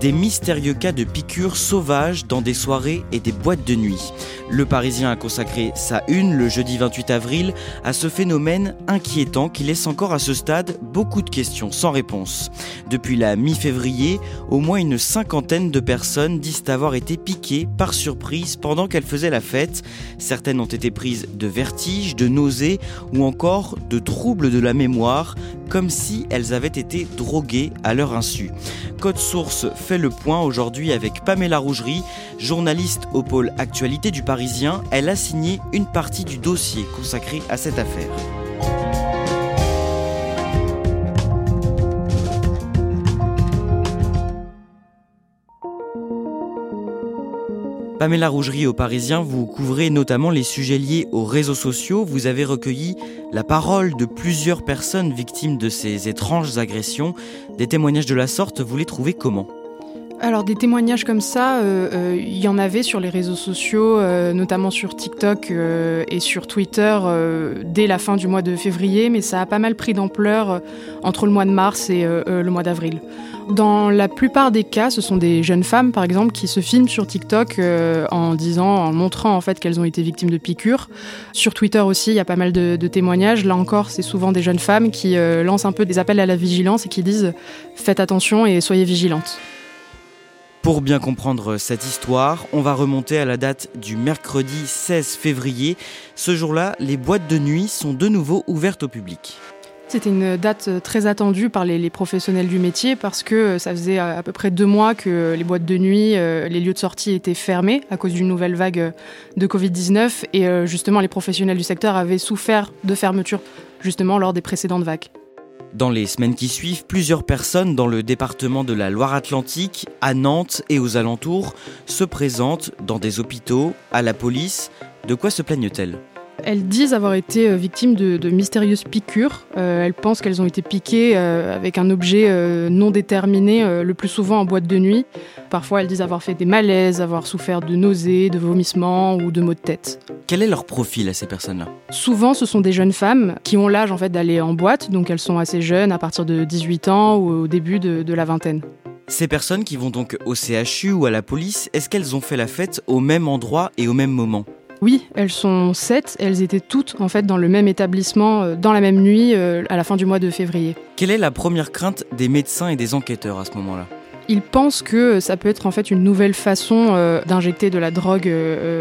Des mystérieux cas de piqûres sauvages dans des soirées et des boîtes de nuit. Le Parisien a consacré sa une le jeudi 28 avril à ce phénomène inquiétant qui laisse encore à ce stade beaucoup de questions sans réponse. Depuis la mi-février, au moins une cinquantaine de personnes disent avoir été piquées par surprise pendant qu'elles faisaient la fête. Certaines ont été prises de vertiges, de nausées ou encore de troubles de la mémoire, comme si elles avaient été droguées à leur insu. Code Source fait le point aujourd'hui avec Pamela Rougerie, journaliste au pôle Actualité du Parisien. Elle a signé une partie du dossier consacré à cette affaire. Pamela Rougerie au Parisien, vous couvrez notamment les sujets liés aux réseaux sociaux. Vous avez recueilli la parole de plusieurs personnes victimes de ces étranges agressions. Des témoignages de la sorte, vous les trouvez comment? Alors des témoignages comme ça, euh, euh, il y en avait sur les réseaux sociaux, euh, notamment sur TikTok et sur Twitter dès la fin du mois de février, mais ça a pas mal pris d'ampleur entre le mois de mars et le mois d'avril. Dans la plupart des cas, ce sont des jeunes femmes, par exemple, qui se filment sur TikTok en disant, en montrant en fait qu'elles ont été victimes de piqûres. Sur Twitter aussi, il y a pas mal de témoignages. Là encore, c'est souvent des jeunes femmes qui lancent un peu des appels à la vigilance et qui disent faites attention et soyez vigilantes. Pour bien comprendre cette histoire, on va remonter à la date du mercredi 16 février. Ce jour-là, les boîtes de nuit sont de nouveau ouvertes au public. C'était une date très attendue par les, professionnels du métier parce que ça faisait à peu près deux mois que les boîtes de nuit, euh, les lieux de sortie étaient fermés à cause d'une nouvelle vague de Covid-19 et euh, justement les professionnels du secteur avaient souffert de fermeture justement lors des précédentes vagues. Dans les semaines qui suivent, plusieurs personnes dans le département de la Loire-Atlantique, à Nantes et aux alentours, se présentent dans des hôpitaux, à la police. De quoi se plaignent-elles? Elles disent avoir été euh, victimes de, mystérieuses piqûres. Euh, elles pensent qu'elles ont été piquées euh, avec un objet non déterminé, le plus souvent en boîte de nuit. Parfois, elles disent avoir fait des malaises, avoir souffert de nausées, de vomissements ou de maux de tête. Quel est leur profil à ces personnes-là? Souvent, ce sont des jeunes femmes qui ont l'âge en fait d'aller en boîte, donc elles sont assez jeunes, à partir de 18 ans ou au début de la vingtaine. Ces personnes qui vont donc au CHU ou à la police, est-ce qu'elles ont fait la fête au même endroit et au même moment? Oui, elles sont sept. Elles étaient toutes en fait dans le même établissement, euh, dans la même nuit, euh, à la fin du mois de février. Quelle est la première crainte des médecins et des enquêteurs à ce moment-là? Ils pensent que ça peut être en fait une nouvelle façon euh, d'injecter de la drogue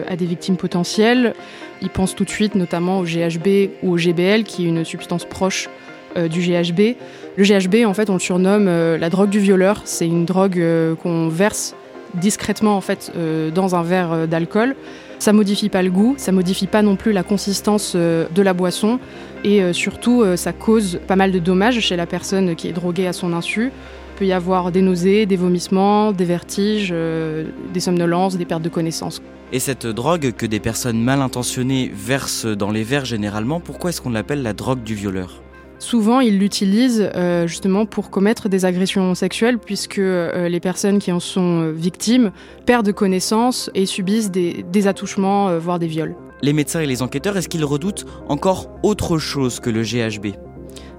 à des victimes potentielles. Ils pensent tout de suite notamment au GHB ou au GBL, qui est une substance proche du GHB. Le GHB, en fait, on le surnomme la drogue du violeur. C'est une drogue qu'on verse discrètement en fait dans un verre d'alcool. Ça modifie pas le goût, ça modifie pas non plus la consistance euh, de la boisson et euh, surtout euh, ça cause pas mal de dommages chez la personne qui est droguée à son insu. Il peut y avoir des nausées, des vomissements, des vertiges, des somnolences, des pertes de connaissance. Et cette drogue que des personnes mal intentionnées versent dans les verres généralement, pourquoi est-ce qu'on l'appelle la drogue du violeur? Souvent, ils l'utilisent euh, justement pour commettre des agressions sexuelles, puisque euh, les personnes qui en sont euh, victimes perdent connaissance et subissent des, des attouchements, voire des viols. Les médecins et les enquêteurs, est-ce qu'ils redoutent encore autre chose que le GHB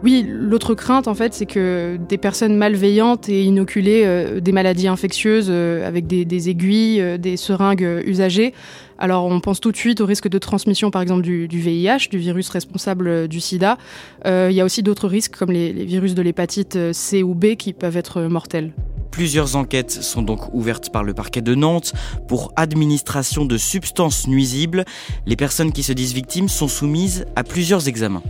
oui, l'autre crainte, en fait, c'est que des personnes malveillantes et inoculées euh, des maladies infectieuses euh, avec des, aiguilles, euh, des seringues usagées. Alors, on pense tout de suite au risque de transmission, par exemple, du, VIH, du virus responsable du sida. Il y a aussi d'autres risques, comme les virus de l'hépatite C ou B, qui peuvent être mortels. Plusieurs enquêtes sont donc ouvertes par le parquet de Nantes pour administration de substances nuisibles. Les personnes qui se disent victimes sont soumises à plusieurs examens.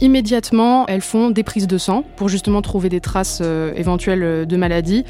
Immédiatement, elles font des prises de sang pour justement trouver des traces euh, éventuelles euh, de maladie.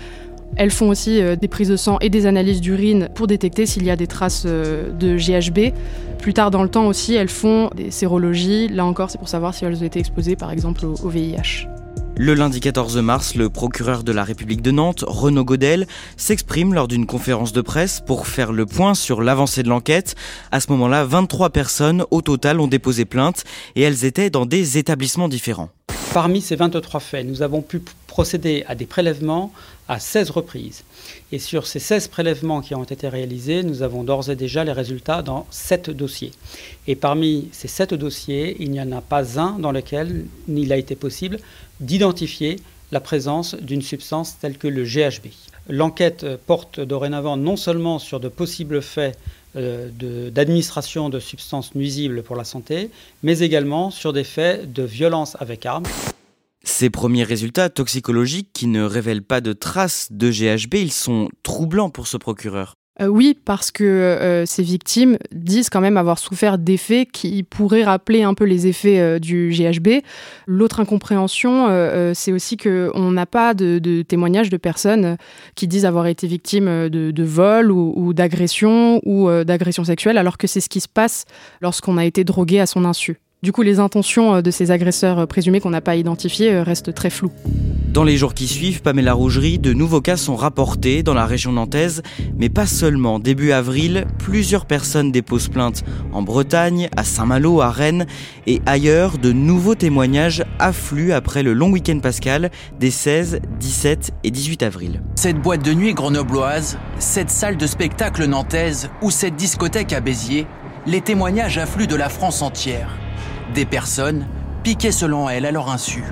Elles font aussi euh, des prises de sang et des analyses d'urine pour détecter s'il y a des traces de GHB. Plus tard dans le temps aussi, elles font des sérologies. Là encore, c'est pour savoir si elles ont été exposées par exemple au VIH. Le lundi 14 mars, le procureur de la République de Nantes, Renaud Godel, s'exprime lors d'une conférence de presse pour faire le point sur l'avancée de l'enquête. À ce moment-là, 23 personnes au total ont déposé plainte et elles étaient dans des établissements différents. Parmi ces 23 faits, nous avons pu procédé à des prélèvements à 16 reprises. Et sur ces 16 prélèvements qui ont été réalisés, nous avons d'ores et déjà les résultats dans 7 dossiers. Et parmi ces 7 dossiers, il n'y en a pas un dans lequel il a été possible d'identifier la présence d'une substance telle que le GHB. L'enquête porte dorénavant non seulement sur de possibles faits euh, d'administration de, de substances nuisibles pour la santé, mais également sur des faits de violence avec armes. Ces premiers résultats toxicologiques qui ne révèlent pas de traces de GHB, ils sont troublants pour ce procureur. Euh, oui, parce que euh, ces victimes disent quand même avoir souffert d'effets qui pourraient rappeler un peu les effets euh, du GHB. L'autre incompréhension, c'est aussi qu'on n'a pas de, témoignages de personnes qui disent avoir été victimes de, vol ou, ou d'agression ou d'agression sexuelle, alors que c'est ce qui se passe lorsqu'on a été drogué à son insu. Du coup, les intentions euh, de ces agresseurs euh, présumés qu'on n'a pas identifiés euh, restent très floues. Dans les jours qui suivent, Pamela Rougerie, de nouveaux cas sont rapportés dans la région nantaise, mais pas seulement. Début avril, plusieurs personnes déposent plainte en Bretagne, à Saint-Malo, à Rennes et ailleurs. De nouveaux témoignages affluent après le long week-end pascal des 16, 17 et 18 avril. Cette boîte de nuit grenobloise, cette salle de spectacle nantaise ou cette discothèque à Béziers, les témoignages affluent de la France entière des personnes piquées selon elle à leur insu.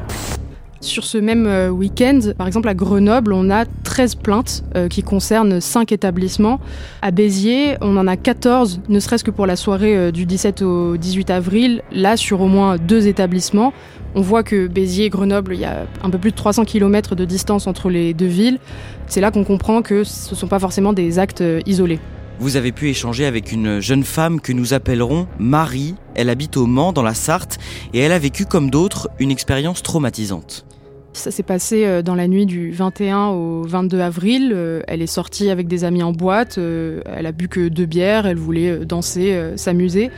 Sur ce même euh, week-end, par exemple à Grenoble, on a 13 plaintes euh, qui concernent 5 établissements. À Béziers, on en a 14, ne serait-ce que pour la soirée euh, du 17 au 18 avril, là sur au moins deux établissements. On voit que Béziers et Grenoble, il y a un peu plus de 300 km de distance entre les deux villes. C'est là qu'on comprend que ce ne sont pas forcément des actes isolés. Vous avez pu échanger avec une jeune femme que nous appellerons Marie. Elle habite au Mans, dans la Sarthe, et elle a vécu, comme d'autres, une expérience traumatisante. Ça s'est passé euh, dans la nuit du 21 au 22 avril. Euh, elle est sortie avec des amis en boîte. Euh, elle a bu que deux bières. Elle voulait danser, s'amuser.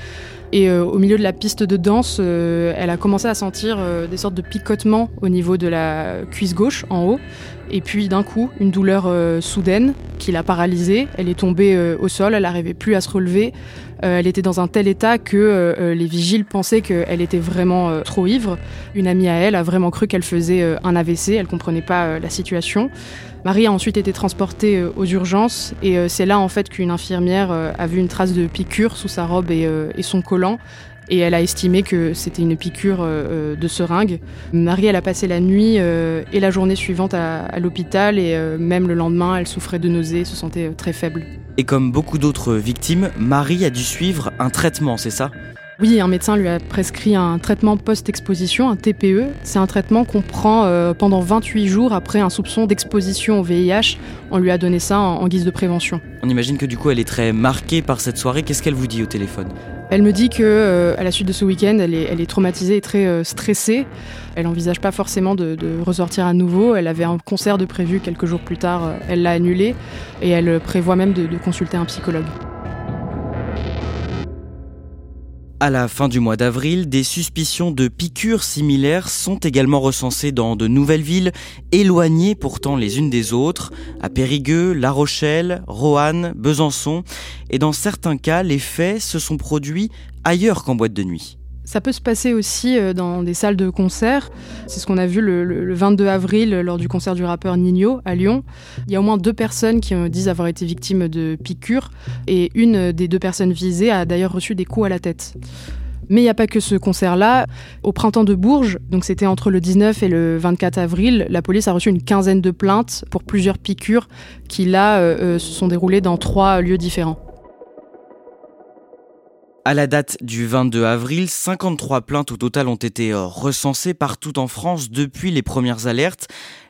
Et au milieu de la piste de danse, elle a commencé à sentir des sortes de picotements au niveau de la cuisse gauche, en haut. Et puis d'un coup, une douleur soudaine qui l'a paralysée. Elle est tombée au sol, elle n'arrivait plus à se relever. Euh, elle était dans un tel état que euh, euh, les vigiles pensaient qu'elle était vraiment trop ivre. Une amie à elle a vraiment cru qu'elle faisait un AVC, elle comprenait pas la situation. Marie a ensuite été transportée aux urgences et c'est là en fait qu'une infirmière a vu une trace de piqûre sous sa robe et, son collant et elle a estimé que c'était une piqûre de seringue. Marie, elle a passé la nuit et la journée suivante à l'hôpital et même le lendemain, elle souffrait de nausées, se sentait très faible. Et comme beaucoup d'autres victimes, Marie a dû suivre un traitement, c'est ça? Oui, un médecin lui a prescrit un traitement post-exposition, un TPE. C'est un traitement qu'on prend euh, pendant 28 jours après un soupçon d'exposition au VIH. On lui a donné ça en, guise de prévention. On imagine que du coup elle est très marquée par cette soirée. Qu'est-ce qu'elle vous dit au téléphone? Elle me dit que euh, à la suite de ce week-end, elle est, traumatisée et très euh, stressée. Elle n'envisage pas forcément de, ressortir à nouveau. Elle avait un concert de prévu quelques jours plus tard. elle l'a annulé et elle prévoit même de consulter un psychologue. À la fin du mois d'avril, des suspicions de piqûres similaires sont également recensées dans de nouvelles villes, éloignées pourtant les unes des autres, à Périgueux, La Rochelle, Roanne, Besançon, et dans certains cas, les faits se sont produits ailleurs qu'en boîte de nuit. Ça peut se passer aussi euh, dans des salles de concert. C'est ce qu'on a vu le, 22 avril lors du concert du rappeur Nino à Lyon. Il y a au moins deux personnes qui euh, disent avoir été victimes de piqûres et une des deux personnes visées a d'ailleurs reçu des coups à la tête. Mais il n'y a pas que ce concert-là. Au printemps de Bourges, donc c'était entre le 19 et le 24 avril, la police a reçu une quinzaine de plaintes pour plusieurs piqûres qui là euh, se sont déroulées dans trois lieux différents. À la date du 22 avril, 53 plaintes au total ont été recensées partout en France depuis les premières alertes.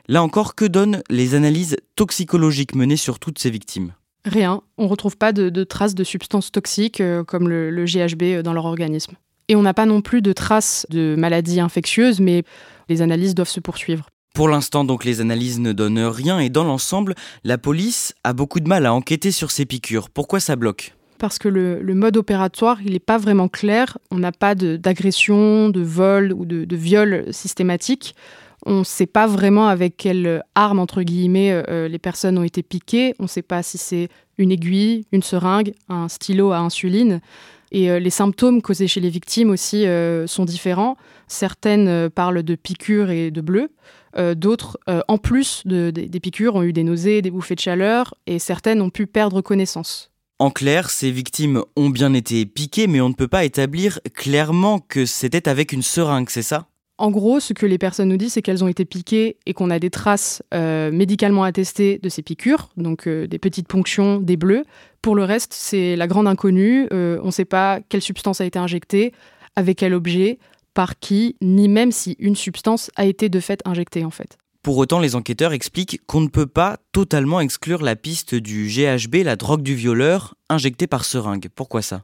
Là encore, que donnent les analyses toxicologiques menées sur toutes ces victimes? Rien. On ne retrouve pas de, traces de substances toxiques euh, comme le, GHB euh, dans leur organisme. Et on n'a pas non plus de traces de maladies infectieuses, mais les analyses doivent se poursuivre. Pour l'instant, donc, les analyses ne donnent rien et dans l'ensemble, la police a beaucoup de mal à enquêter sur ces piqûres. Pourquoi ça bloque? Parce que le, mode opératoire, il n'est pas vraiment clair. On n'a pas d'agression, de, vol ou de, viol systématique. On ne sait pas vraiment avec quelle arme, entre guillemets, euh, les personnes ont été piquées. On ne sait pas si c'est une aiguille, une seringue, un stylo à insuline. Et les symptômes causés chez les victimes aussi sont différents. Certaines parlent de piqûres et de bleus. D'autres, en plus des piqûres, ont eu des nausées, des bouffées de chaleur, et certaines ont pu perdre connaissance. En clair, ces victimes ont bien été piquées, mais on ne peut pas établir clairement que c'était avec une seringue, c'est ça? En gros, ce que les personnes nous disent, c'est qu'elles ont été piquées et qu'on a des traces euh, médicalement attestées de ces piqûres, donc euh, des petites ponctions, des bleus. Pour le reste, c'est la grande inconnue. Euh, on ne sait pas quelle substance a été injectée, avec quel objet, par qui, ni même si une substance a été de fait injectée en fait. Pour autant, les enquêteurs expliquent qu'on ne peut pas totalement exclure la piste du GHB, la drogue du violeur, injectée par seringue. Pourquoi ça?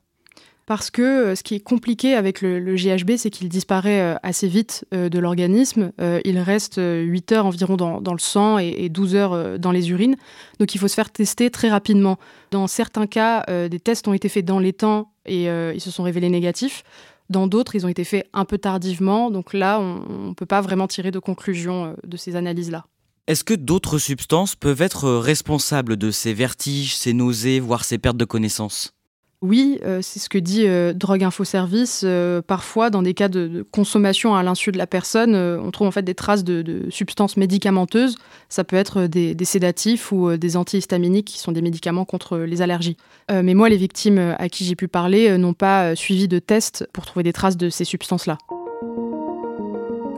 Parce que euh, ce qui est compliqué avec le, GHB, c'est qu'il disparaît euh, assez vite euh, de l'organisme. il reste 8 heures environ dans, le sang et, 12 heures dans les urines. Donc il faut se faire tester très rapidement. Dans certains cas, des tests ont été faits dans les temps et ils se sont révélés négatifs. Dans d'autres, ils ont été faits un peu tardivement. Donc là, on ne peut pas vraiment tirer de conclusion de ces analyses-là. Est-ce que d'autres substances peuvent être responsables de ces vertiges, ces nausées, voire ces pertes de connaissance oui, euh, c'est ce que dit euh, Drogue Info Service. Euh, parfois, dans des cas de, consommation à l'insu de la personne, on trouve en fait des traces de, substances médicamenteuses. Ça peut être des, des sédatifs ou des antihistaminiques qui sont des médicaments contre les allergies. mais moi, les victimes à qui j'ai pu parler n'ont pas suivi de tests pour trouver des traces de ces substances-là.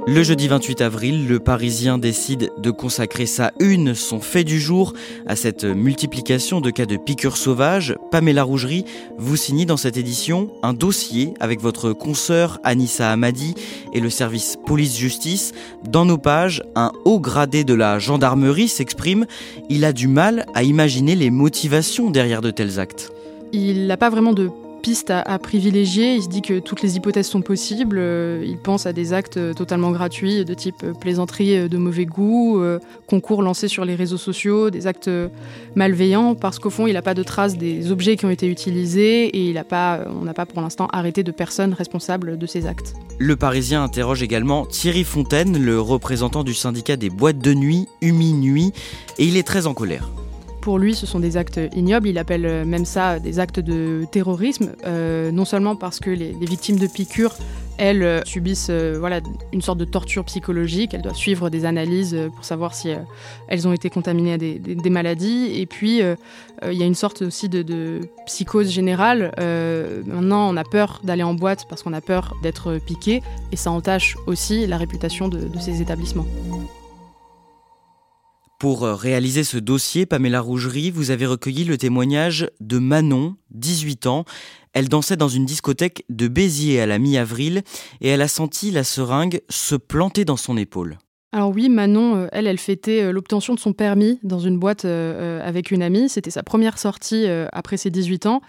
Le jeudi 28 avril, le Parisien décide de consacrer sa une, son fait du jour, à cette multiplication de cas de piqûres sauvages. Pamela Rougerie vous signe dans cette édition un dossier avec votre consoeur Anissa Hamadi et le service police-justice. Dans nos pages, un haut gradé de la gendarmerie s'exprime. Il a du mal à imaginer les motivations derrière de tels actes. Il n'a pas vraiment de piste à, privilégier. Il se dit que toutes les hypothèses sont possibles. Euh, il pense à des actes euh, totalement gratuits de type euh, plaisanterie de mauvais goût, concours lancés sur les réseaux sociaux, des actes malveillants, parce qu'au fond, il n'a pas de traces des objets qui ont été utilisés et il pas, on n'a pas pour l'instant arrêté de personnes responsables de ces actes. Le Parisien interroge également Thierry Fontaine, le représentant du syndicat des boîtes de nuit, Humi Nuit, et il est très en colère. Pour lui, ce sont des actes ignobles. Il appelle euh, même ça des actes de terrorisme, euh, non seulement parce que les, victimes de piqûres, elles, euh, subissent voilà, une sorte de torture psychologique. Elles doivent suivre des analyses pour savoir si elles ont été contaminées à des, maladies. Et puis, il y a une sorte aussi de, psychose générale. maintenant, on a peur d'aller en boîte parce qu'on a peur d'être piqué. Et ça entache aussi la réputation de ces établissements. Pour euh, réaliser ce dossier, Pamela Rougerie, vous avez recueilli le témoignage de Manon, 18 ans. Elle dansait dans une discothèque de Béziers à la mi-avril et elle a senti la seringue se planter dans son épaule. Alors oui, Manon, euh, elle, elle fêtait euh, l'obtention de son permis dans une boîte euh, avec une amie. C'était sa première sortie après ses 18 ans.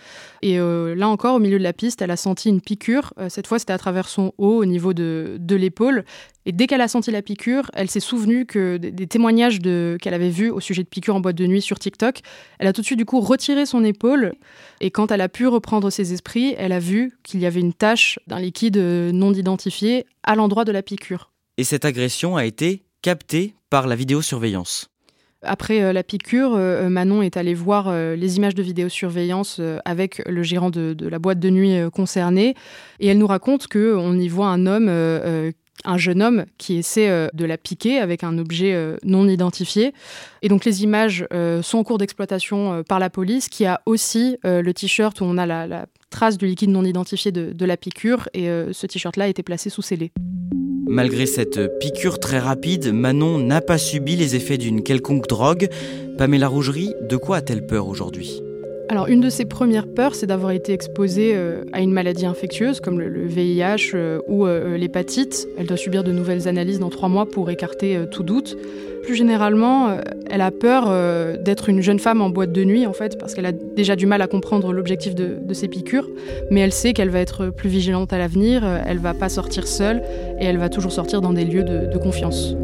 Et là encore, au milieu de la piste, elle a senti une piqûre. Cette fois, c'était à travers son haut, au niveau de, l'épaule. Et dès qu'elle a senti la piqûre, elle s'est souvenue que des témoignages qu'elle avait vus au sujet de piqûres en boîte de nuit sur TikTok, elle a tout de suite du coup retiré son épaule. Et quand elle a pu reprendre ses esprits, elle a vu qu'il y avait une tache d'un liquide non identifié à l'endroit de la piqûre et cette agression a été captée par la vidéosurveillance. Après euh, la piqûre, euh, Manon est allée voir euh, les images de vidéosurveillance avec le gérant de, la boîte de nuit concernée et elle nous raconte qu'on y voit un homme, un jeune homme qui essaie de la piquer avec un objet non identifié. Et donc les images sont en cours d'exploitation par la police qui a aussi le t-shirt où on a la, trace du liquide non identifié de, de la piqûre et ce t-shirt-là a été placé sous scellé. Malgré cette piqûre très rapide, Manon n'a pas subi les effets d'une quelconque drogue. Pamela Rougerie, de quoi a-t-elle peur aujourd'hui? Alors, une de ses premières peurs, c'est d'avoir été exposée euh, à une maladie infectieuse comme le, VIH euh, ou euh, l'hépatite. Elle doit subir de nouvelles analyses dans trois mois pour écarter tout doute. Plus généralement, elle a peur d'être une jeune femme en boîte de nuit, en fait, parce qu'elle a déjà du mal à comprendre l'objectif de, ses piqûres. Mais elle sait qu'elle va être plus vigilante à l'avenir, elle va pas sortir seule et elle va toujours sortir dans des lieux de confiance.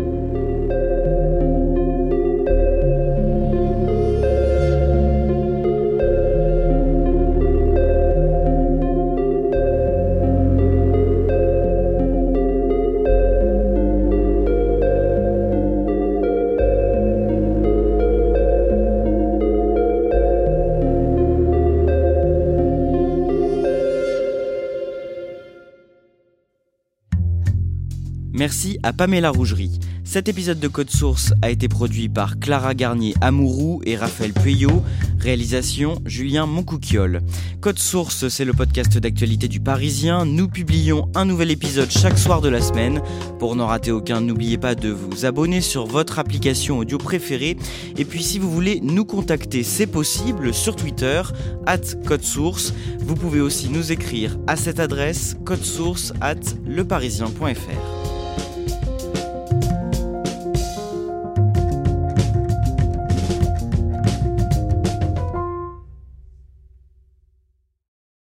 Pamela Rougerie. Cet épisode de Code Source a été produit par Clara Garnier Amourou et Raphaël Pueyo. Réalisation Julien Moncouquiole. Code Source, c'est le podcast d'actualité du Parisien. Nous publions un nouvel épisode chaque soir de la semaine. Pour n'en rater aucun, n'oubliez pas de vous abonner sur votre application audio préférée. Et puis si vous voulez nous contacter, c'est possible sur Twitter, at Code Source. Vous pouvez aussi nous écrire à cette adresse, codesource at leparisien.fr.